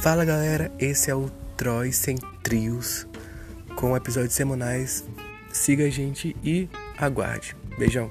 Fala galera, esse é o Troy Sem Trios, com episódios semanais. Siga a gente e aguarde. Beijão.